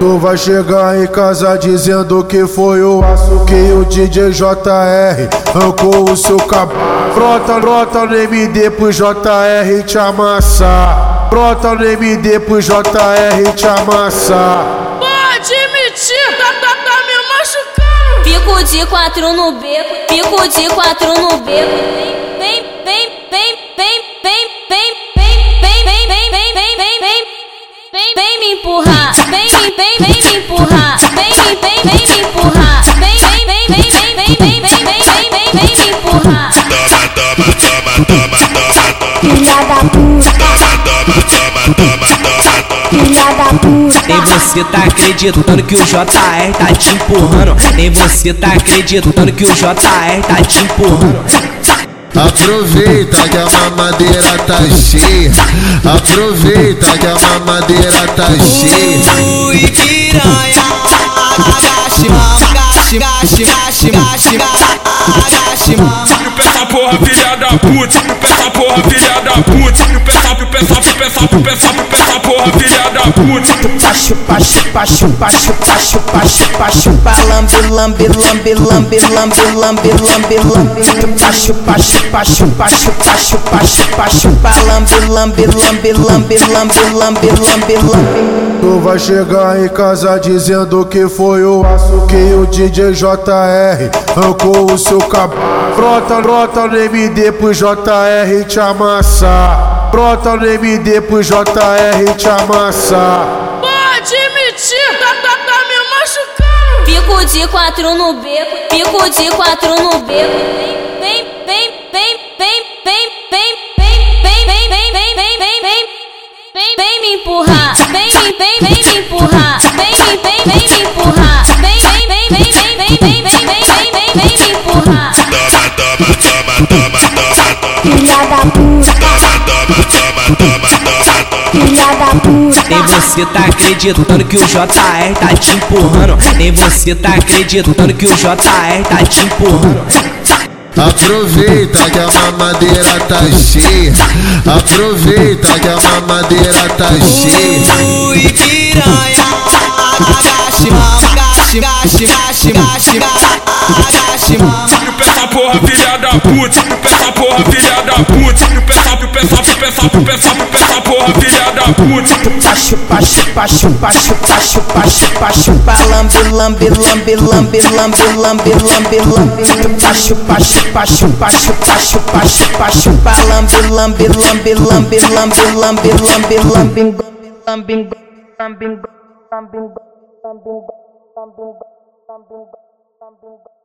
Tu vai chegar em casa dizendo que foi o aço que o DJ JR arrancou o seu cabelo. Brota, brota no MD pro JR te amassar. Brota no MD pro JR te amassar. Pode mentir, tá, tá, tá me machucando. Fico de quatro no beco, fico de quatro no beco. Vem, vem me empurrar, vem, vem, vem, vem me empurrar, vem, vem, vem, vem me empurrar, vem, vem, vem, vem, vem, vem, vem, vem, vem, vem, vem, vem me empurrar. Toma, toma, toma, toma, toma, toma. Filha da puta, Toma, toma, toma, toma, toma. filha da puta. Nem você tá acreditando que o JR tá te empurrando. Nem você tá acreditando que o JR tá te empurrando. Aproveita que a mamadeira tá cheia. Aproveita que a mamadeira tá cheia. Ui, piranha, agachimão, agachimão, agachimão, agachimão. Tira o pé da porra, filha da puta. Tira o pé da porra, filha da puta. Tira o pé da lambe, lambe, lambe, lambe, lambe, lambe, lambe, lambe, lambe, lambe, lambe, lambe, lambe, lambe, lambe. Tu vai chegar em casa dizendo que foi o aço que o DJ JR arrancou o seu cabelo. Brota, brota no MD pro JR te amassar. Brota no MD pro JR te amassar. Pode mentir, tá, tá, tá me machucando. Fico de quatro no beco, fico de quatro no beco. Vem, vem, vem, você tá acreditando que o JR tá te empurrando. Nem você tá acreditando que o JR tá te empurrando. Aproveita que a mamadeira tá cheia. Aproveita que a mamadeira tá cheia. Ui, piranha, agache, mama, agache, agache, agache, agache, agache, mama. Tu pensa porra, filha da puta. Tu pensa porra, filha da puta. Tu pensa, tu pensa, tu pensa, tu pensa, tu pensa porra, filha da puta. Pacho, pacho, pacho, pacho, pacho, pacho, pacho, lambe, lambe, lambe, lambe, lambe, lambe, lambe, lambe. Pacho, pacho, pacho, pacho, pacho, pacho, pacho, lambe, lambe, lambe, lambe, lambe, lambe, lambe, lambe, lambe, lambe, lambe, lambe, lambe, lambe, lambe, lambe.